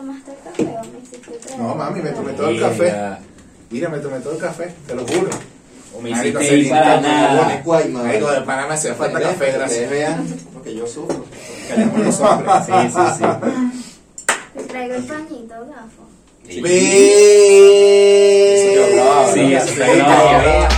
tomaste el café o me hiciste? No, mami, me tomé todo el café. Mira, me tomé todo el café, te lo juro. O me Marico, hiciste ir para nada. no, Marico, de Panamá me hacía falta café, Ustedes gracias. vean lo que yo sufro. Queremos los hombres. Sí, sí, sí. Te traigo el pañito, gafo. Sí. Eso que hablaba, Sí, ¿verdad? eso que hablaba.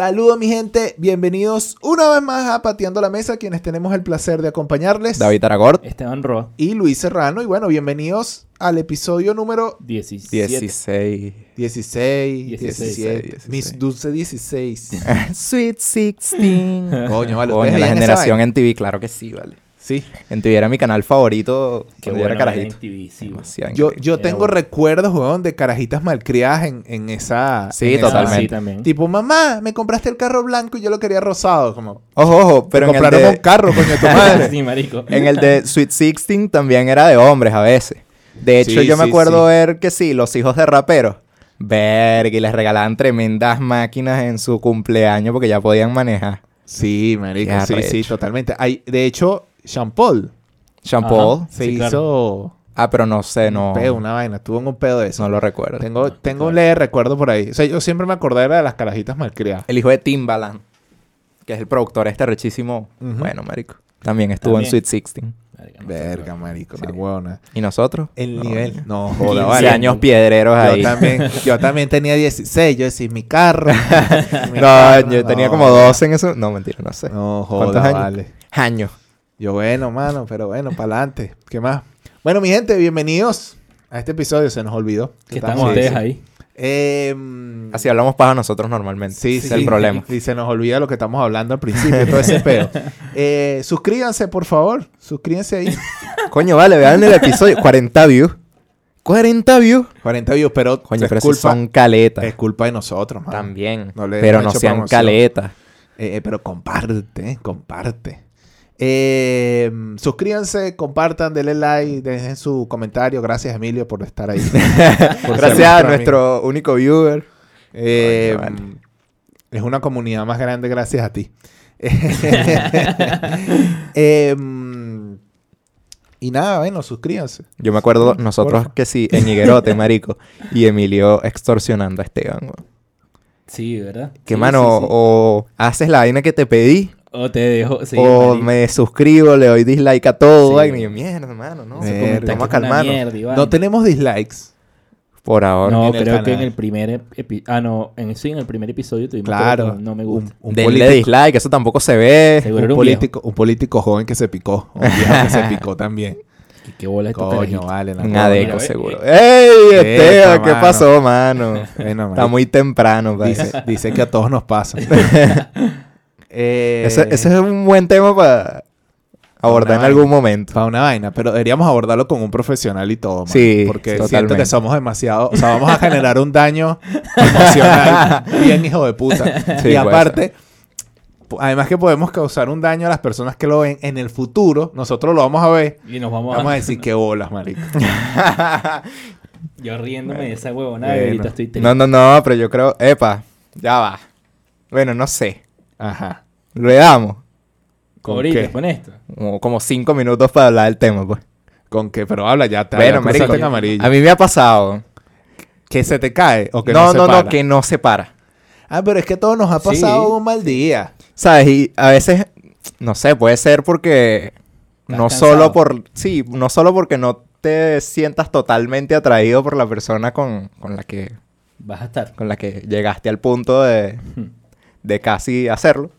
Saludos mi gente, bienvenidos una vez más a Pateando la Mesa, quienes tenemos el placer de acompañarles. David Aragort, Esteban Roa. Y Luis Serrano, y bueno, bienvenidos al episodio número 17. 16. 16, 16, 17, 16. Mis dulce 16. Sweet 16. Coño, vale, Coño, ¿ustedes la generación en TV, claro que sí, vale. Sí, En TV era mi canal favorito Qué bueno era carajito. ver en TV, sí, Demasiado yo, yo Era tengo bueno. recuerdos, weón, de carajitas malcriadas en, en esa... Sí, en esa- totalmente. Sí, también. Tipo, mamá, me compraste el carro blanco y yo lo quería rosado. Como, Ojo, ojo, pero en el, compraron un de, carro, coño, tu madre. sí, marico. en el de Sweet 16 también era de hombres a veces. De hecho, Sí, yo me sí, acuerdo sí. ver que sí, los hijos de raperos. Verga, y les regalaban tremendas máquinas en su cumpleaños porque ya podían manejar. Sí, marico, sí, sí, totalmente. Hay, de hecho, Sean Paul. Ajá. se Sí, claro. hizo Ah, pero no sé, no. un pedo, una vaina. Tuvo un pedo de eso. No lo recuerdo. Tengo, tengo un leve recuerdo por ahí. O sea, yo siempre me acordé de las carajitas malcriadas. El hijo de Timbaland, que es el productor este rechísimo. Bueno, marico. También estuvo También. en Sweet 16. Marica, no Verga, marico, Sí. huevona. ¿Y nosotros? El No, nivel. No, 15 joda, vale. años piedreros ahí. Yo también, yo también tenía 16. Yo decía, mi carro. mi No, carro". yo tenía No, como 12 en eso. No, mentira, no sé. No, ¿Cuántos joda, años? vale. Años. Yo, bueno, mano, pero bueno, para adelante. ¿Qué más? Bueno, mi gente, bienvenidos a este episodio. Se nos olvidó. Que Estamos- están ustedes ahí. Eh, mm, Así hablamos paja nosotros normalmente. Sí, Ese sí. es el problema. Y se nos olvida lo que estamos hablando al principio, todo ese pedo. Eh, suscríbanse, por favor. Suscríbanse ahí. Coño, vale, vean el episodio. 40 views. 40 views. 40 views, pero Coño, es, pero culpa, son caletas. es culpa de nosotros, mano. También. No le pero no sean caletas. Eh, eh, pero comparte, comparte. Eh, suscríbanse, compartan, denle like, dejen su comentario. Gracias, Emilio, por estar ahí. Por Gracias a amigo. nuestro único viewer. Eh, vale. Es una comunidad más grande gracias a ti. Em, y nada, bueno, suscríbanse. Yo me acuerdo nosotros porfa. que sí, en Higuerote, marico. Y Emilio extorsionando a Esteban. Sí, ¿verdad? Que Sí, mano, sí, sí. o haces la vaina que te pedí, O te dejo. Sí, o me suscribo, le doy dislike a todo. Sí. vaina, y yo, mierda, hermano, no. Comenta Vamos que a calmarnos. mierda. No tenemos dislikes. Por ahora. No, en el creo que en el primer Ah, no. En, sí, en el primer episodio tuvimos Claro. pero no me gusta. Un, un Denle político, dislike, eso tampoco se ve. Seguro un un político, un político joven que se picó. Un viejo que se picó también. ¿Qué, qué bola estos Coño, vale. la Un adeco, mira, seguro. ¡Ey, Epa, Esteban! ¿Qué mano. pasó, mano? Bueno, Está muy temprano, dice, dice que a todos nos pasa. eh, Ese, ese es un buen tema para abordar en vaina. algún momento. Para una vaina, pero deberíamos abordarlo con un profesional y todo, Sí, porque siento que somos demasiado, o sea, vamos a generar un daño emocional bien hijo de puta. Sí, y aparte, además que podemos causar un daño a las personas que lo ven en el futuro, nosotros lo vamos a ver, Y nos vamos, vamos a a... decir qué bolas, marico. Yo riéndome de esa huevona Bueno. estoy triste. No, no, no, pero yo creo... Epa, ya va. Bueno, no sé. Ajá. Le damos ¿Con Ahorita, qué? con esto. como, como cinco minutos para hablar del tema, pues. ¿Con qué? Pero habla ya, te Bueno, marico, en amarillo. a mí me ha pasado. ¿Que se te cae o que no, no, se no, para? no, que no se para. Ah, pero es que todo nos ha pasado Sí. un mal día. ¿Sabes? Y a veces, no sé, puede ser porque... Estás No cansado. solo por... Sí, no solo porque no te sientas totalmente atraído por la persona con, con la que Vas a estar. con la que llegaste al punto de, de casi hacerlo,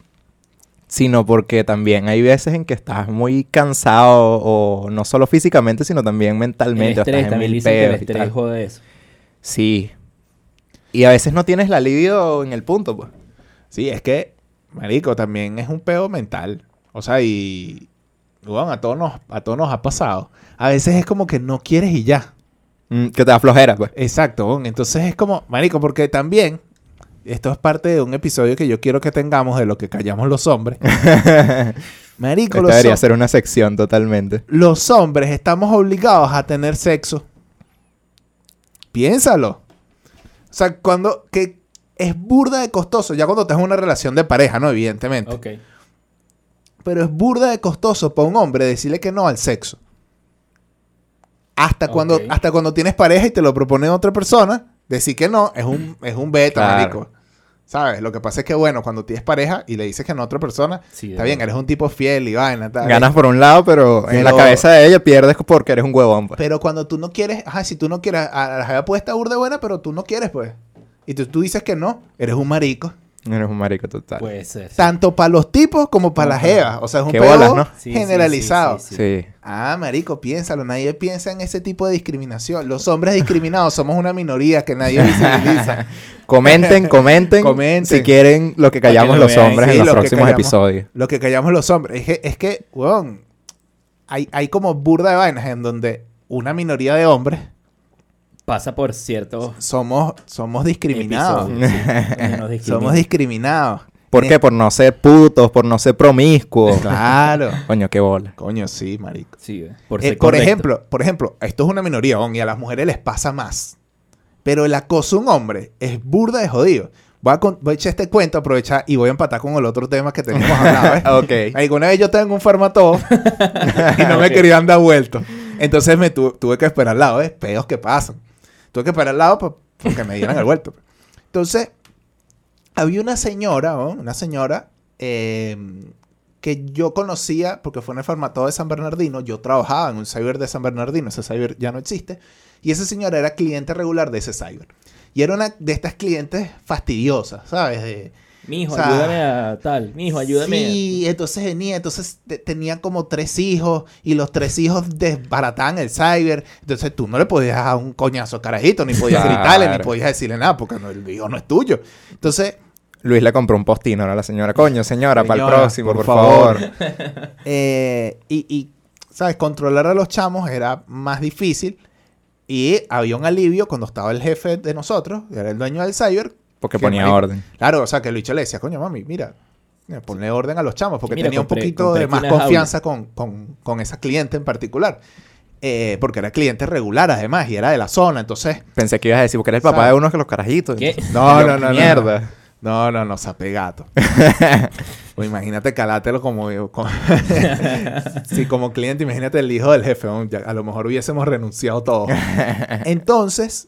sino porque también hay veces en que estás muy cansado, o no solo físicamente, sino también El mentalmente. o estrés, estás en también mil que el estrés jode eso. Sí. Y a veces no tienes la libido en el punto, pues. Sí, es que, marico, también es un peo mental. O sea, y... Bueno, a todos, nos, a todos nos ha pasado. A veces es como que no quieres y ya. Mm, que te da flojera, pues. Exacto. Entonces es como, marico, porque también... Esto es parte de un episodio que yo quiero que tengamos de lo que callamos los hombres. Marico, Esta los, debería ser una sección totalmente. los hombres estamos obligados a tener sexo. Piénsalo. O sea, cuando... Que es burda de costoso, ya cuando estás en una relación de pareja, ¿no? Evidentemente. Ok. Pero es burda de costoso para un hombre decirle que no al sexo. Hasta, cuando, hasta cuando tienes pareja y te lo propone otra persona, decir que no es un, es un beta, Claro. marico. ¿Sabes? Lo que pasa es que, bueno, cuando tienes pareja y le dices que no a otra persona, Sí, está bien, eres un tipo fiel y vaina. Ganas por un lado, pero, en la cabeza de ella pierdes porque eres un huevón. Pues. Pero cuando tú no quieres, ajá, si tú no quieres, a la jeva puede estar burda buena, pero tú no quieres, pues. Y tú, tú dices que no, eres un marico. Eres un marico total. Puede ser. sí. Tanto para los tipos como para las jevas. O sea, es un pedo generalizado. sí, sí, sí. Ah, marico, piénsalo. Nadie piensa en ese tipo de discriminación. Los hombres discriminados somos una minoría que nadie visibiliza. Comenten, comenten, Comenten. si quieren lo que callamos lo los vean. hombres Sí, en los lo próximos callamos. episodios. Lo que callamos los hombres. Es que, es que weón, hay, hay como burda de vainas en donde una minoría de hombres Pasa por ciertos somos, somos discriminados. episodios. sí. Somos discriminados. ¿Por qué? Por no ser putos, por no ser promiscuos. Claro. Coño, qué bola. Coño, sí, marico. Sí, eh, por, Eh, por ejemplo, por ejemplo, esto es una minoría, y a las mujeres les pasa más. Pero el acoso a un hombre es burda de jodido. Voy a, con- voy a echar este cuento, aprovechar y voy a empatar con el otro tema que teníamos hablado. ¿eh? ok. Alguna vez yo tengo un farmatodo y no me Ok. querían dar vuelto. Entonces me tu- tuve que esperar al lado, ¿eh? Peos que pasan. Tuve que esperar al lado pa- porque me dieran el vuelto. Entonces, había una señora. Una señora eh, que yo conocía porque fue en el farmatodo de San Bernardino. Yo trabajaba en un cyber de San Bernardino. Ese cyber ya no existe. Y esa señora era cliente regular de ese cyber. Y era una de estas clientes fastidiosas, ¿sabes? Mijo, o sea, ayúdame a tal. Mijo, ayúdame. Sí, entonces venía, entonces te- tenía como tres hijos y los tres hijos desbarataban el cyber. Entonces tú no le podías dar un coñazo al carajito, ni podías Claro. gritarle, ni podías decirle nada, porque no, el hijo no es tuyo. Entonces, Luis le compró un postino a la señora. Coño, señora, para el próximo, por, por favor. eh, y, y, ¿sabes? Controlar a los chamos era más difícil. Y había un alivio cuando estaba el jefe de nosotros, era el dueño del cyber. Porque que, ponía marico, orden. Claro, o sea, que el bicho le decía, coño, mami, mira, mira, ponle orden a los chamos, porque Mira, tenía compré- un poquito de más confianza con, con, con esa cliente en particular. Eh, porque era cliente regular, además, y era de la zona, entonces... Pensé que ibas a decir, porque eres el papá de unos que los carajitos. No, no, no, no, Mierda. No, no, no, sapegato. o imagínate calátelo como... como sí, como cliente, imagínate el hijo del jefe. ¿no? A lo mejor hubiésemos renunciado todos. Entonces,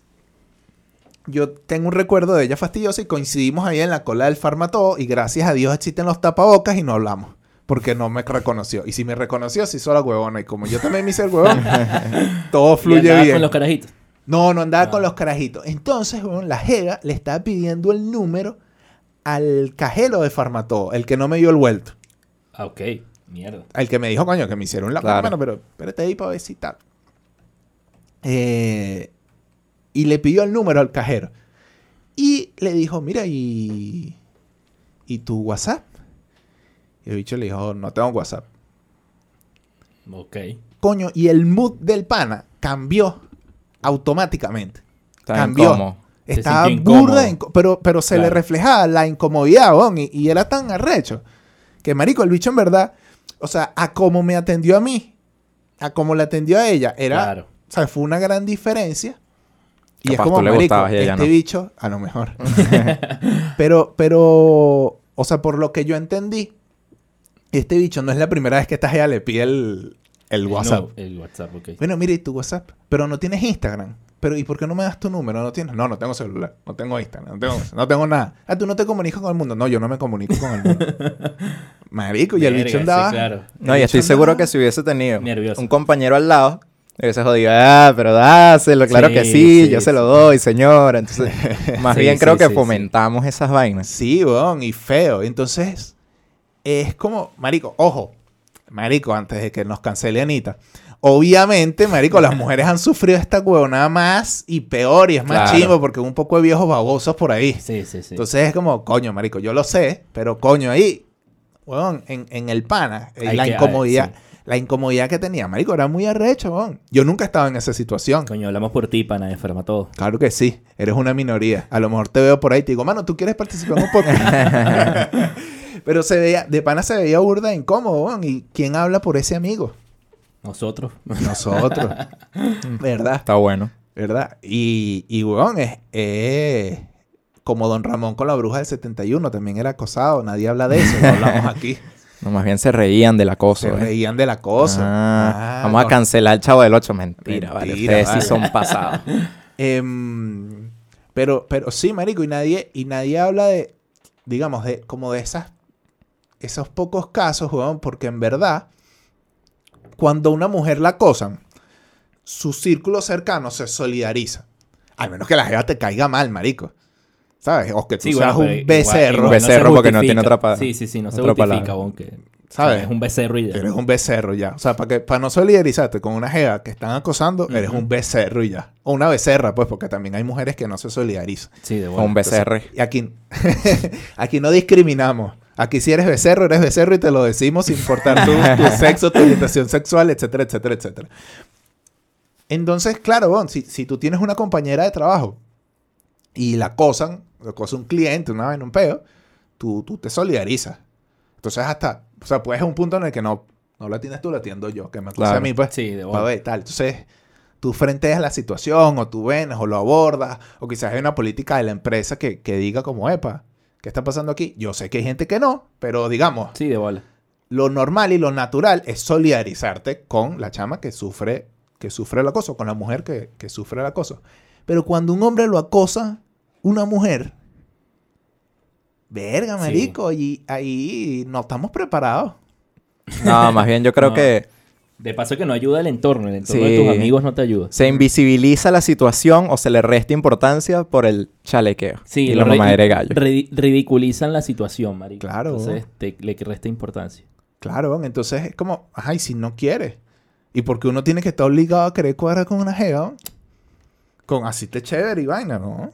yo tengo un recuerdo de ella fastidiosa y coincidimos ahí en la cola del farmatodo y gracias a Dios existen los tapabocas y no hablamos. Porque no me reconoció. Y si me reconoció, se hizo la huevona. Y como yo también me hice el huevón, todo Y fluye andaba bien. con los carajitos. No, no andaba con Ah. los carajitos. Entonces, weón, la jeva le estaba pidiendo el número al cajero de Farmatodo, el que no me dio el vuelto. Ah, ok. Mierda. El que me dijo, coño, que me hicieron la Claro. Bueno, pero espérate ahí para ver si tal. Eh, y le pidió el número al cajero. Y le dijo, mira, ¿y, ¿y tu WhatsApp? Y el bicho le dijo, no tengo WhatsApp. Ok. Coño, y el mood del pana cambió automáticamente. Está Cambió. incómodo. Estaba burda, pero, pero se le reflejaba la incomodidad, weón, y, y era tan arrecho. Que, marico, el bicho en verdad, o sea, a como me atendió a mí, a como le atendió a ella, era, Claro. o sea, fue una gran diferencia. Y Capaz es como, tú le marico, gustabas y ella este no. bicho, a lo mejor. pero, pero, o sea, por lo que yo entendí, este bicho no es la primera vez que esta jeva le pide el, el WhatsApp. No, el WhatsApp, ok. Bueno, mira, y tu WhatsApp. Pero no tienes Instagram. Pero, ¿y por qué no me das tu número? ¿No tienes? No, no tengo celular. No tengo Instagram. No tengo, no tengo nada. Ah, tú no te comunicas con el mundo. No, yo no me comunico con el mundo. Marico, y el Verga, bicho sí, andaba. claro. No, y estoy seguro que si hubiese tenido Nervioso. un compañero al lado, hubiese jodido, ah, pero dáselo, claro Sí, que sí, sí, yo se lo doy, señora. Entonces, más Sí, bien sí, creo que sí, sí. fomentamos esas vainas. Sí, weón, y feo. Entonces, es como, marico, ojo, marico, antes de que nos cancele Anita. Obviamente, marico, las mujeres han sufrido esta huevonada más y peor, y es más Claro. chimbo porque un poco de viejos babosos por ahí. Sí, sí, sí. Entonces es como, coño, marico, yo lo sé, pero coño, ahí, weón, en, en el pana, Hay la que- incomodidad, sí. La incomodidad que tenía, marico, era muy arrecho. Yo nunca estaba en esa situación. Coño, hablamos por ti, pana, enferma todo. Claro que sí, eres una minoría. A lo mejor te veo por ahí y te digo, mano, ¿tú quieres participar en un podcast? pero se veía, de pana se veía burda incómodo, weón. ¿Y quién habla por ese amigo? Nosotros. Nosotros. ¿Verdad? Está bueno. ¿Verdad? Y, y weón, es, es- como Don Ramón con la bruja del 71, también era acosado. Nadie habla de eso, no hablamos aquí. No, más bien se reían del acoso. Se ¿eh? reían del acoso. Ah, Ah, vamos a con- cancelar el chavo del 8. Mentira, vale. Ustedes vale. sí son pasados. Em, pero, pero sí, marico, y nadie, y nadie habla de, digamos, de como de esas, esos pocos casos, weón, porque en verdad, cuando una mujer la acosan, su círculo cercano se solidariza. Al menos que la jeva te caiga mal, marico. ¿Sabes? O que tú Sí, seas bueno, un igual- becerro. igual Un se becerro porque no tiene otra pa- Sí, sí, sí, no se justifica, palabra. weón, que ¿Sabes? Es un becerro y ya. Eres un becerro ya. O sea, para, que, para no solidarizarte con una jeva que están acosando, eres un becerro y ya. O una becerra, pues, porque también hay mujeres que no se solidarizan. Sí, de O bola. un BCR. Y aquí, aquí no discriminamos. Aquí si eres becerro, eres becerro y te lo decimos sin importar tu, tu sexo, tu orientación sexual, etcétera, etcétera, etcétera. Entonces, claro, Bon, si, si tú tienes una compañera de trabajo y la acosan, la acosa un cliente, una vez en un peo, tú, tú te solidarizas. Entonces hasta, o sea, puedes a un punto en el que no, no la tienes tú, la atiendo yo, que me acuse Claro. a mí, pues. Sí, de Pa' bola. ver, tal. Entonces, tú frenteas la situación, o tú vienes, o lo abordas, o quizás hay una política de la empresa que, que diga como, epa, ¿qué está pasando aquí? Yo sé que hay gente que no, pero digamos, Sí, de bola. lo normal y lo natural es solidarizarte con la chama que sufre, que sufre el acoso, con la mujer que, que sufre el acoso. Pero cuando un hombre lo acosa, una mujer, verga, Sí. marico, y ahí no estamos preparados. No, más bien yo creo No. que De paso que no ayuda el entorno. El entorno de tus amigos no te ayuda. se invisibiliza la situación o se le resta importancia por el chalequeo. Sí, y la mamadera de gallo. ridi- ridiculizan la situación, marico. Claro. Entonces te, le resta importancia. Claro, entonces es como, ajá, y si no quiere. ¿Y porque uno tiene que estar obligado a querer cuadrar con una jeva? Con así te chévere y vaina, ¿no?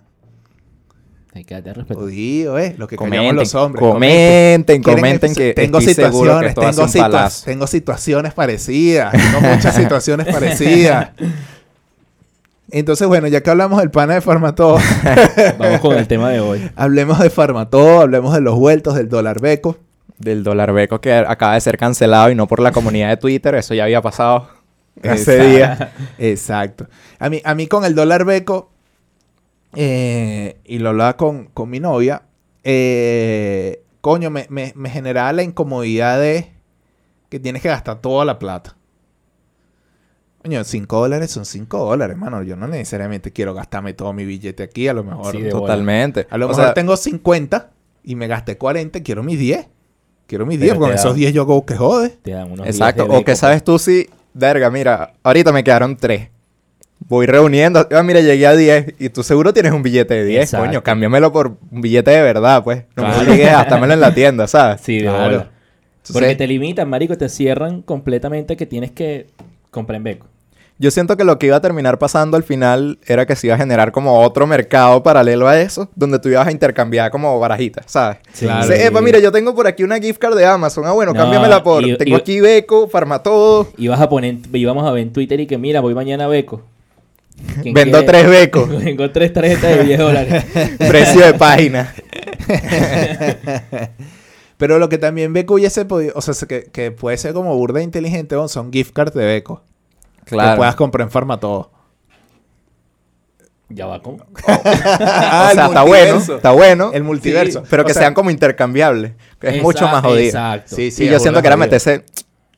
Hay que darte respeto. Jodido, ¿eh? Lo que Comenten, los hombres. comenten, ¿Quieren comenten que tengo estoy que situaciones, esto tengo, situa- tengo situaciones parecidas, tengo muchas situaciones parecidas. Entonces, bueno, ya que hablamos del pana de Farmatodo, Vamos con el tema de hoy. hablemos de Farmatodo, hablemos de los vueltos, del dólar beco. Del dólar beco que acaba de ser cancelado y no por la comunidad de Twitter. Eso ya había pasado hace Exacto. días. Exacto. A mí, a mí con el dólar beco, eh, y lo hablaba con, con mi novia, eh, coño, me, me, me generaba la incomodidad de que tienes que gastar toda la plata. Coño, 5 dólares son 5 dólares, hermano. Yo no necesariamente quiero gastarme todo mi billete aquí. A lo mejor, Sí, Totalmente. a lo O mejor sea, tengo 50 y me gasté 40. Quiero mis 10. Quiero mis Pero 10. Con esos da- 10 yo hago que jode. Te dan unos Exacto. O que sabes tú si, verga, mira, ahorita me quedaron tres. Voy reuniendo. Ah, mira, llegué a 10. Y tú seguro tienes un billete de 10. Exacto. Coño, cámbiamelo por un billete de verdad, pues. No me obligues a gastármelo en la tienda, ¿sabes? Sí, de Claro. Entonces- Porque te limitan, marico, te cierran completamente que tienes que comprar en beco. Yo siento que lo que iba a terminar pasando al final era que se iba a generar como otro mercado paralelo a eso, donde tú ibas a intercambiar como barajitas, ¿sabes? Sí. Claro. Dice, Epa, mira, yo tengo por aquí una gift card de Amazon. Ah, bueno, No, cámbiamela por. y- tengo y- aquí Beco, Farmatodo. Ibas a poner, íbamos a ver en Twitter y que mira, voy mañana a beco. ¿Quién Vendo quiere? tres becos. Vengo tres tarjetas de 10 dólares. Precio de página. Pero lo que también Beco hubiese podido, o sea, se- que, que puede ser como burda inteligente, weón, son gift cards de Beco. Que puedas comprar en Farmatodo. ya va con. Ah, o sea, está bueno, está bueno. El multiverso. Sí, pero que sea, sean como intercambiables. Que es mucho más jodido. Exacto. Sí, sí, y yo siento que era meterse.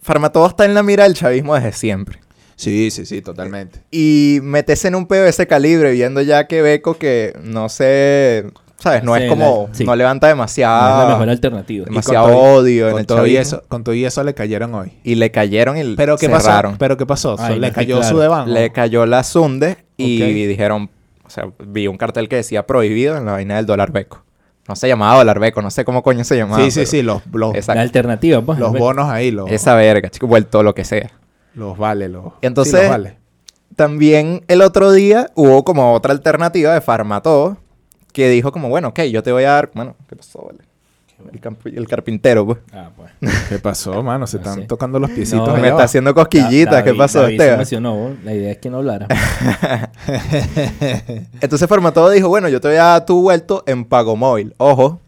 Farmatodo está en la mira del chavismo desde siempre. Sí, sí, sí, totalmente. Y meterse en un pedo de ese calibre, viendo ya que Beco que no sé. ¿Sabes? No Sí, es como. la- sí. No levanta No demasiado. es la mejor alternativa. Y demasiado odio en el todo, y eso, con todo y eso le cayeron hoy. Y le cayeron y Pero ¿qué cerraron. pasó? Pero ¿qué pasó? Ay, le no cayó su debajo. Le cayó la Sunde y dijeron, o sea, vi un cartel que decía prohibido en la vaina del dólar beco. No se llamaba dólar beco, no sé cómo coño se llamaba. Sí, sí, sí, los, los. La alternativa, pues. los bonos ahí, los, Esa verga, chico, vuelto lo que sea. los vale, los. Entonces- sí, los vale. También el otro día hubo como otra alternativa de Farmatodo que dijo como, bueno, ok, yo te voy a dar, bueno, ¿qué pasó? Vale? El, carpintero, pues. Ah, pues. ¿Qué pasó, mano? Se No están sé. tocando los piecitos. No, me está haciendo cosquillitas, Da- ¿qué pasó, Esteban? La idea es que no hablara. Entonces Farmatodo dijo, bueno, yo te voy a dar tu vuelto en pago móvil. Ojo,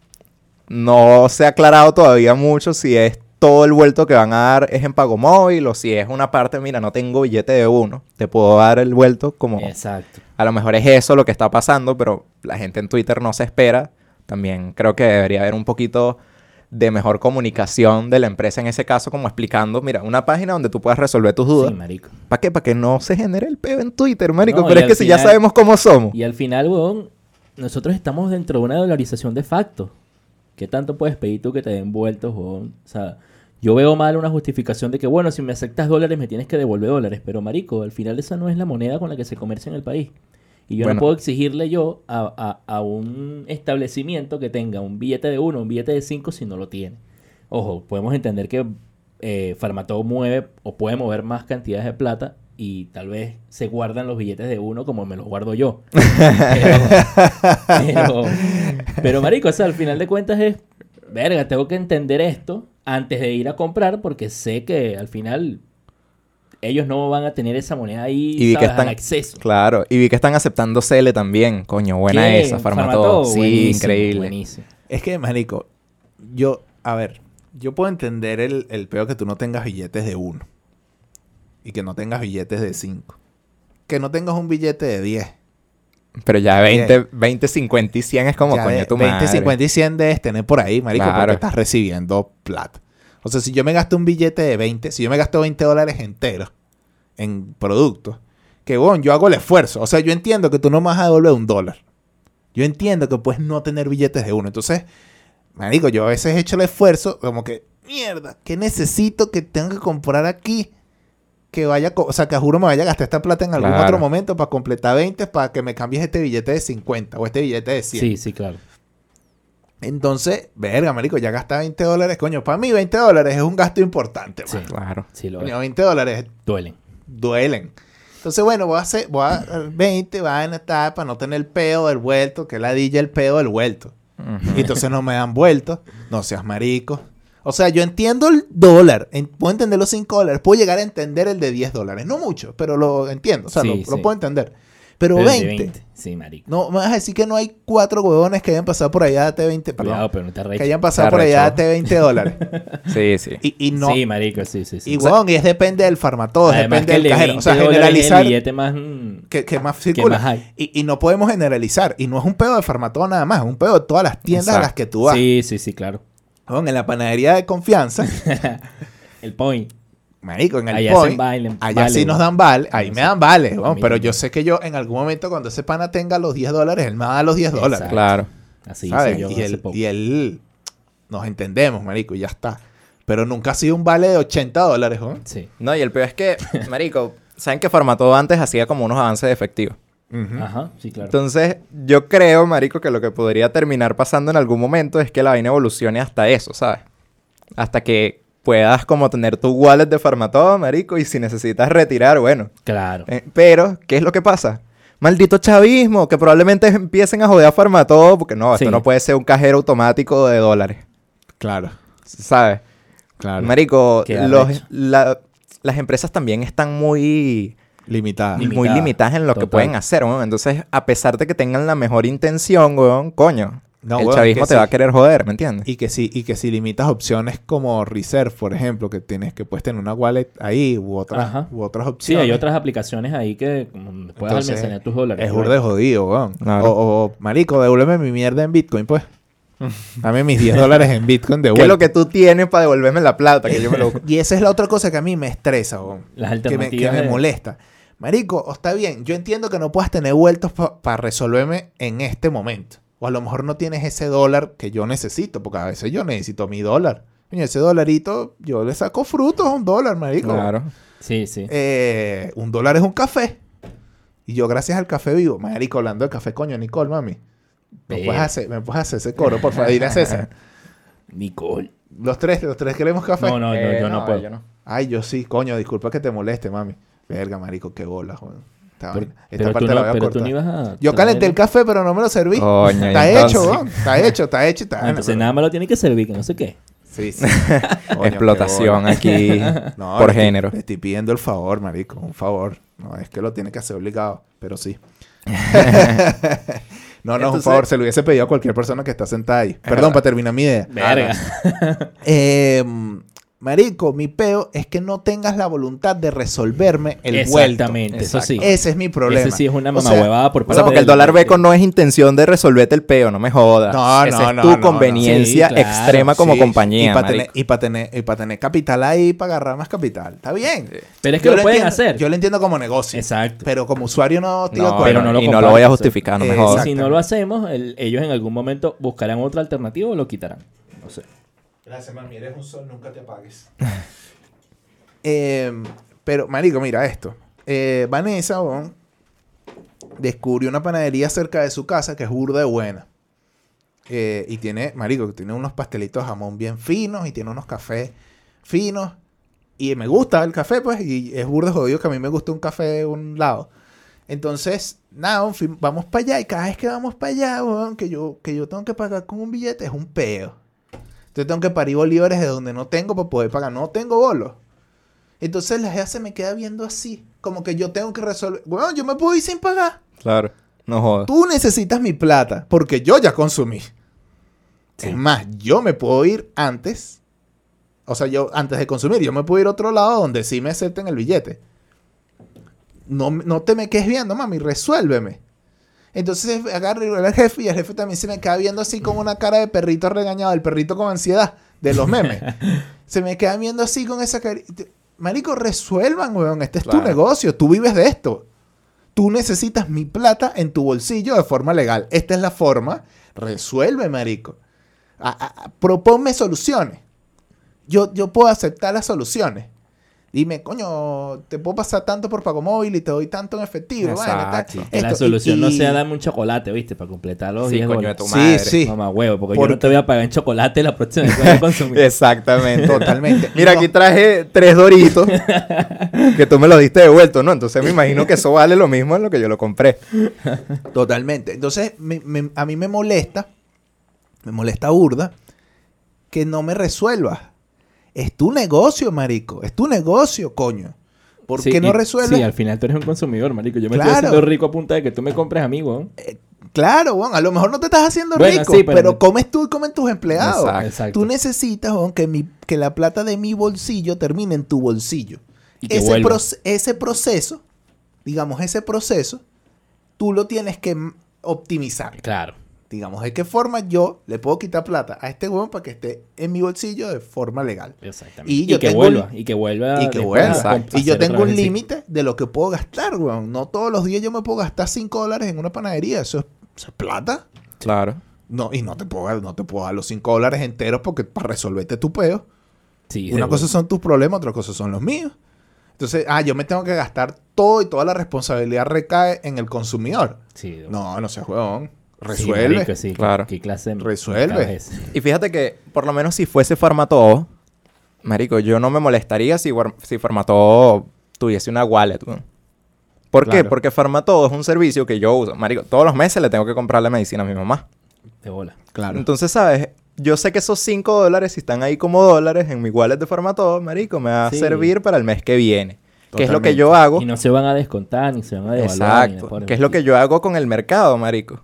no se ha aclarado todavía mucho si es todo el vuelto que van a dar es en pago móvil o si es una parte, mira, no tengo billete de uno, te puedo dar el vuelto como... Exacto. A lo mejor es eso lo que está pasando, pero la gente en Twitter no se espera. También creo que debería haber un poquito de mejor comunicación de la empresa en ese caso, como explicando, mira, una página donde tú puedas resolver tus dudas. Sí, marico. ¿Para qué? Para que no se genere el peo en Twitter, marico. No, Pero es que si ya sabemos cómo somos. Y al final, weón, nosotros estamos dentro de una dolarización de facto. ¿Qué tanto puedes pedir tú que te den vueltos, weón? O sea, yo veo mal una justificación de que, bueno, si me aceptas dólares me tienes que devolver dólares. Pero, marico, al final esa no es la moneda con la que se comercia en el país. Y yo Bueno. no puedo exigirle yo a, a- a un establecimiento que tenga un billete de uno, un billete de cinco si no lo tiene. Ojo, podemos entender que eh, Farmatodo mueve o puede mover más cantidades de plata y tal vez se guardan los billetes de uno como me los guardo yo. Pero, pero, pero, marico, o sea, al final de cuentas es, verga, tengo que entender esto antes de ir a comprar porque sé que al final ellos no van a tener esa moneda ahí Y vi que están- acceso. Claro, y vi que están aceptando Cele también. Coño, buena ¿Qué? esa, Farmatodo. Sí, buenísimo, increíble. buenísimo. Es que, marico, yo, a ver, yo puedo entender el, el peor que tú no tengas billetes de uno. Y que no tengas billetes de cinco. Que no tengas un billete de 10. Pero ya 20, 20, 50 y 100 es como, Ya coño, tu 20, madre. 50 y 100 debes tener por ahí, marico, Claro. porque estás recibiendo plata. O sea, si yo me gasto un billete de 20, si yo me gasto 20 dólares enteros en productos, que bueno, yo hago el esfuerzo. O sea, yo entiendo que tú no me vas a devolver un dólar. Yo entiendo que puedes no tener billetes de uno. Entonces, marico, yo a veces he hecho el esfuerzo como que, mierda, ¿qué necesito que tengo que comprar aquí? Que vaya, o sea, que juro me vaya a gastar esta plata en algún Claro. otro momento para completar 20 para que me cambies este billete de 50 o este billete de 100. Sí, sí, claro. Entonces, verga, marico, ya gasta 20 dólares. Coño, para mí 20 dólares es un gasto importante, Sí. man. Claro. Sí, lo Coño, es. 20 dólares Duelen. duelen. Entonces, bueno, voy a hacer, voy a 20, van a estar para no tener el peo del vuelto, que ladilla el peo del vuelto. Y entonces no me dan vuelto. No seas marico. O sea, yo entiendo el dólar. en- puedo entender los 5 dólares. Puedo llegar a entender el de 10 dólares. No mucho, pero lo entiendo. O sea, Sí, lo, puedo entender. Pero, Pero el de 20. Sí, marico. No, me vas a decir que no hay cuatro huevones que hayan pasado por allá de T20. Perdón. Cuidado, pero no te que hayan pasado por allá arrechó. de 20 dólares. Sí, sí. Y, y no. Sí, marico, sí, sí, sí. y weón, y es depende del farmatodo, depende del de cajero. 20 O sea, generalizar el billete más... mm, que, que más circula. más hay. Y, y no podemos generalizar. Y no es un pedo de farmatodo nada más, es un pedo de todas las tiendas a Exacto. las que tú vas. Sí, sí, sí, claro. Weón, en la panadería de confianza, El point. marico, en el Allá point, allá vale, sí nos dan vale, ahí No me sé. dan vale, mí pero yo sé que yo en algún momento cuando ese pana tenga los 10 dólares, él me va a dar los 10 dólares. Claro. Así ¿sabes? hice yo y, hace él, poco. y él nos entendemos, marico, y ya está. Pero nunca ha sido un vale de 80 dólares, weón. Sí. No, y el peor es que, marico, ¿saben que Farmatodo antes hacía como unos avances de efectivo? Ajá, sí, claro. Entonces, yo creo, marico, que lo que podría terminar pasando en algún momento es que la vaina evolucione hasta eso, ¿sabes? Hasta que puedas como tener tu wallet de Farmatodo, marico, y si necesitas retirar, bueno. Claro. Eh, pero, ¿qué es lo que pasa? Maldito chavismo, que probablemente empiecen a joder a Farmatodo, porque no, esto no puede ser un cajero automático de dólares, Claro, ¿sabes? claro. Marico, los- la- las empresas también están muy, Limitada. Lim- muy Limitada, limitadas en lo que pueden hacer, weón. Entonces, a pesar de que tengan la mejor intención, weón, coño, No, el weón, chavismo te sí. va a querer joder, ¿me entiendes? Y que si, y que si limitas opciones como Reserve, por ejemplo, que tienes que puedes tener una wallet ahí u otras, u otras Sí, opciones. hay otras aplicaciones ahí que puedes almacenar tus dólares. Es weón. burde jodido, weón. Claro. O, o, marico, devuélveme mi mierda en Bitcoin, pues. Dame mis 10 dólares en Bitcoin de ¿Qué es lo que tú tienes para devolverme la plata? Que yo me lo... Y esa es la otra cosa que a mí me estresa, weón. Las Que me, que alternativas. me de- molesta. Marico, o está bien, yo entiendo que no puedas tener vueltos para resolverme en este momento. O a lo mejor no tienes ese dólar que yo necesito, porque a veces yo necesito mi dólar. Coño, ese dolarito, yo le saco frutos a un dólar, marico. Claro. Sí, sí. Eh, un dólar es un café. Y yo gracias al café vivo. Marico, hablando de café, coño, Nicole, mami. ¿Me puedes, hacer, ¿Me puedes hacer ese coro, por favor? Dile a César. Nicole. Los tres, los tres queremos café. No, no, no, Eh, yo no, puedo. yo no. Ay, yo sí, coño, disculpa que te moleste, mami. Verga, marico, qué bola, joder. Esta, Pero. Esta parte la no, voy a pero tú cortar. no ibas a... Yo calenté el café, pero no me lo serví. Coño, está entonces- hecho, weón. Está hecho, está hecho, está Ah, entonces pero- nada más lo tiene que servir, que no sé qué. Sí, sí. Coño, Explotación aquí No, por le estoy- género. Le estoy pidiendo el favor, marico, un favor. No es que lo tiene que hacer obligado, pero sí. no, no, un Entonces- favor, se lo hubiese pedido a cualquier persona que está sentada ahí. Perdón, para terminar mi idea. Verga. Eh, Marico, mi peo es que no tengas la voluntad de resolverme el vuelto. Exactamente, eso sí. Ese es mi problema. Ese sí es una O mamahuevada por O parte sea, porque el dólar beco no es intención de resolverte el peo, no me jodas. No, Esa no, es no, tu no, no. conveniencia Sí, claro. extrema como Sí, compañía, Y para tener, y pa' tener, y pa' tener capital ahí, para agarrar más capital. Está bien. Pero es que Yo lo pueden entiendo- hacer. Yo lo entiendo como negocio. Exacto. Pero como usuario no estoy de No, acuerdo. pero no lo y no lo voy a justificar, no me jodas. Si no lo hacemos, el- ellos en algún momento buscarán otra alternativa o lo quitarán. No sé. Gracias, mami. Eres un sol, nunca te apagues. Eh, pero, marico, mira esto. Eh, Vanessa weón, descubrió una panadería cerca de su casa que es burda de buena. Eh, y tiene, marico, tiene unos pastelitos jamón bien finos y tiene unos cafés finos. Y me gusta el café, pues, y es burda jodido que a mí me gusta un café de un lado. Entonces, nada, vamos para allá y cada vez que vamos para allá, weón, que yo, que yo tengo que pagar con un billete es un peo. Entonces tengo que parir bolívares de donde no tengo para poder pagar. No tengo bolos. Entonces la jefa se me queda viendo así. Como que yo tengo que resolver. Bueno, yo me puedo ir sin pagar. Claro, no jodas. Tú necesitas mi plata porque yo ya consumí. Es más, yo me puedo ir antes. O sea, yo antes de consumir, yo me puedo ir a otro lado donde sí me acepten el billete. No, no te me quedes viendo, mami, resuélveme. Entonces veo al jefe y el jefe también se me queda viendo así con una cara de perrito regañado, el perrito con ansiedad de los memes. se me queda viendo así con esa cara. Marico, resuelvan, weón. Este es tu negocio. Tú vives de esto. Tú necesitas mi plata en tu bolsillo de forma legal. Esta es la forma. Resuelve, marico. A- a- a- proponme soluciones. Yo, yo puedo aceptar las soluciones. Dime, coño, te puedo pasar tanto por pago móvil y te doy tanto en efectivo. Exacto. Que la solución y- no sea darme un chocolate, ¿viste? Para completar los Sí, 10 coño tu Sí, madre. sí. Mamá huevo, porque yo no te voy a pagar en chocolate la próxima vez que vaya a consumir. Exactamente. Totalmente. Mira, No. aquí traje tres doritos que tú me los diste de vuelto, ¿no? Entonces me imagino que eso vale lo mismo en lo que yo lo compré. Totalmente. Entonces, me- me- a mí me molesta, me molesta burda, que no me resuelvas. Es tu negocio, marico. Es tu negocio, coño. ¿Por Sí, qué no resuelves? Sí, al final tú eres un consumidor, marico. Yo me Claro. estoy haciendo rico a punta de que tú me compres a mí, weón. Claro, weón. A lo mejor no te estás haciendo Bueno, rico, sí, pero, pero- comes tú y comen tus empleados. Exacto. Exacto. Tú necesitas, weón, que, mi, que la plata de mi bolsillo termine en tu bolsillo. Y ese, proce- ese proceso, digamos, ese proceso, tú lo tienes que optimizar. Claro. Digamos, ¿de qué forma yo le puedo quitar plata a este weón para que esté en mi bolsillo de forma legal? Exactamente. Y Y, yo que tengo vuelva. Y que vuelva. y que después bueno, a exacto. comp- y yo tengo un límite de lo que puedo gastar, weón. No todos los días yo me puedo gastar 5 dólares en una panadería. Eso es, eso es plata. Claro. No, y no te puedo, no te puedo dar los 5 dólares enteros porque para resolverte tu peo. Sí, Una cosa son tus problemas, otra cosa son los míos. Entonces, ah, yo me tengo que gastar todo y toda la responsabilidad recae en el consumidor. Sí, No, no seas huevón. Sí, Resuelve. marico, sí. Claro. ¿Qué clase de Resuelve. Y fíjate que, por lo menos si fuese Farmatodo, marico, yo no me molestaría si, si Farmatodo tuviese una wallet. ¿Por qué? Porque Farmatodo es un servicio que yo uso. Marico, todos los meses le tengo que comprar la medicina a mi mamá. De bola. Claro. Entonces, ¿sabes? Yo sé que esos 5 dólares, si están ahí como dólares en mi wallet de Farmatodo, marico, me va a servir para el mes que viene. Que es lo que Totalmente. yo hago. Y no se van a descontar, ni se van a devaluar. Exacto. Que es lo que yo hago con el mercado, marico.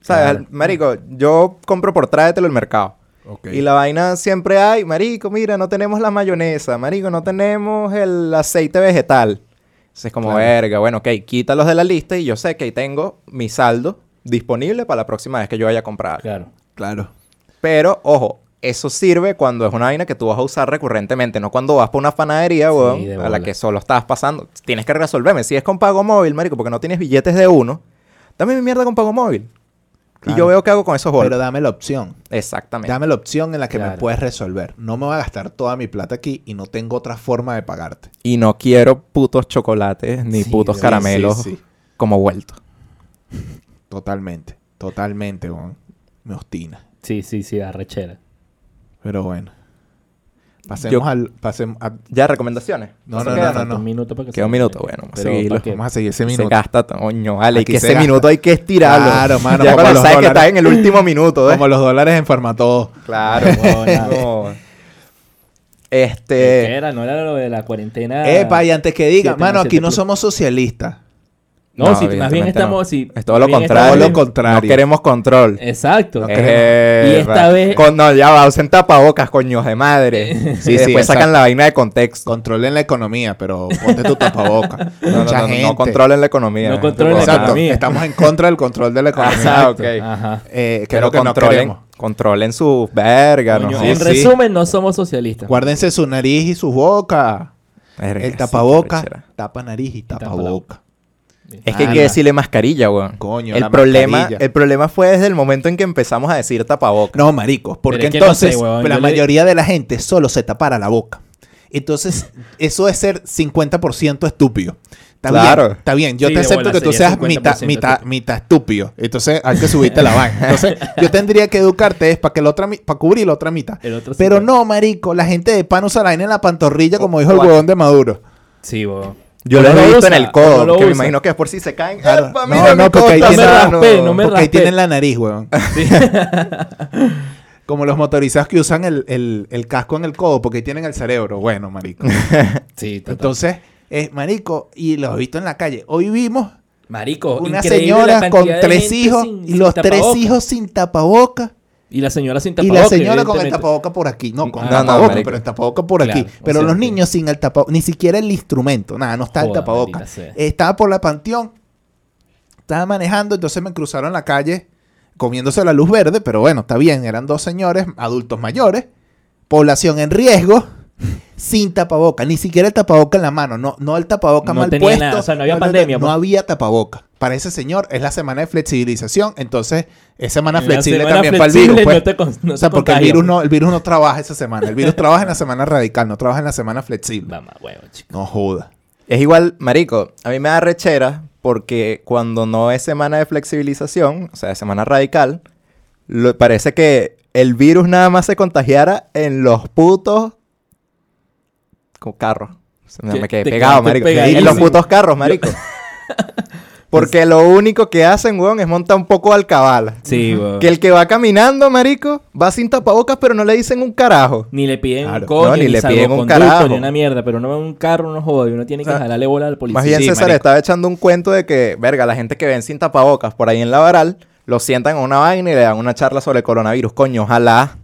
¿Sabes? Claro. Al- Marico, yo compro por tráetelo el mercado. Ok. Y la vaina siempre hay, marico, mira, no tenemos la mayonesa, marico, no tenemos el aceite vegetal. Entonces es como, Claro. verga, bueno, ok, quítalos de la lista y yo sé que ahí tengo mi saldo disponible para la próxima vez que yo vaya a comprar. Claro. Claro. Pero, ojo, eso sirve cuando es una vaina que tú vas a usar recurrentemente, no cuando vas por una panadería, Sí, weón, a la que solo estás pasando. Tienes que resolverme. Si es con pago móvil, marico, porque no tienes billetes de uno, dame mi mierda con pago móvil. Y yo veo qué hago con esos bolos. Pero dame la opción. Exactamente. Dame la opción en la que me puedes resolver. No me voy a gastar toda mi plata aquí y no tengo otra forma de pagarte. Y no quiero putos chocolates ni Sí, putos sí, caramelos sí, sí. como vuelto. Totalmente. Totalmente, weón. Me obstina. Sí, sí, sí, arrechera. Pero bueno. Pasemos Yo- al... Pasemos a- ¿Ya recomendaciones? No, ¿Eso no, no, no, no. Un minuto para que Queda se un minuto, bueno, vamos a Pero seguirlo. Vamos a seguir ese Se minuto. gasta, coño, vale, Aquí que se ese gasta. minuto hay que estirarlo. Claro, mano, Ya como cuando los sabes que dólares. estás en el último minuto, ¿eh? Como los dólares en Farmatodo. Claro. No. ¿Qué Este... era? ¿No era lo de la cuarentena? Epa, y antes que diga, siete mano, más aquí siete no plus. somos socialistas. No, si más bien estamos... no. Si Es todo lo bien contrario. estamos- Todo lo contrario. No queremos control. Exacto. No Eh, queremos. Y esta vez- Con- no, ya va, usen tapabocas, coños de madre. Sí, y sí, después sacan exacto. la vaina de contexto. Controlen la economía, pero ponte tu tapaboca. No, no, Mucha no, no, gente. no controlen la economía. No controlen la Exacto. economía. Estamos en contra del control de la economía. Ah, ok. Ajá. Eh, que es Pero lo que no controlen, queremos. controlen sus vergas, Coño, ¿no? en sí. resumen, no somos socialistas. Guárdense su nariz y su boca. Verga, El sí, tapaboca, qué rechera. tapa nariz y tapa boca. Es que hay que decirle mascarilla, weón. Coño, el la problema, mascarilla. el problema fue desde el momento en que empezamos a decir tapabocas. No, maricos, porque Pero es que no entonces sé, huevón, la yo le- mayoría de la gente solo se tapara la boca. Entonces, eso es ser 50% estúpido. Está Claro. bien, está bien. Yo Sí, te acepto bola, que tú seas 50% mitad, mitad, estúpido. mitad estúpido. Entonces, hay que subirte la vaina. Entonces, yo tendría que educarte es para que la otra para cubrir la otra mitad. El otro Pero 50. no, marico, la gente de pan usa la vaina en la pantorrilla, como dijo el huevón de Maduro. Sí, bo. Yo lo no he visto usa, en el codo, no que me imagino que es por si se caen. Claro. ¡Epa, No, mira no, mi porque ahí codo, tiene- mano! No me raspé, no me- Porque ahí tienen la nariz, huevón. Como los motorizados que usan el, el- el casco en el codo porque ahí tienen el cerebro. Bueno, marico. Sí, total. Entonces, eh, marico, y los he visto en la calle. Hoy vimos Marico, una señora con tres hijos sin- y sin los tres hijos sin tapaboca. Y la señora sin Y tapaboca. la señora con el evidentemente. tapaboca por aquí. No, con Ah, no, tapaboca, marico. pero el tapaboca por Claro, aquí. o Pero sea, los niños sin el tapaboca, ni siquiera el instrumento, nada, no está el Joda, tapaboca. maldita sea. Estaba por la panteón, estaba manejando, entonces me cruzaron la calle comiéndose la luz verde, pero bueno, está bien, eran dos señores adultos mayores, población en riesgo, sin tapaboca, ni siquiera el tapaboca en la mano, no, no el tapaboca No mal tenía puesto. nada, o sea, no había pandemia, No, pues. había tapaboca. Para ese señor es la semana de flexibilización, entonces es semana flexible semana también para el flexible virus. pues. no te con- no o sea, te porque el virus, no, el virus no trabaja esa semana. El virus trabaja en la semana radical, no trabaja en la semana flexible. Mamá, huevo, chico. No joda. Es igual, marico, a mí me da rechera porque cuando no es semana de flexibilización, o sea, semana radical, lo- parece que el virus nada más se contagiara en los putos carros. Me, quedé pegado, marico. pegadísimo. En los putos carros, marico. Porque lo único que hacen, weón, es montar un poco al cabal. Sí, huevo. Que el que va caminando, marico, va sin tapabocas, pero no le dicen un carajo. Ni le piden Claro. un coño, No, ni ni, le piden un carajo. ni una mierda, pero no un carro, no joda, y uno tiene que O sea, jalarle bola al policía. Más bien Sí, César marico. estaba echando un cuento de que, verga, la gente que ven sin tapabocas por ahí en la varal, lo sientan en una vaina y le dan una charla sobre el coronavirus. Coño, ojalá.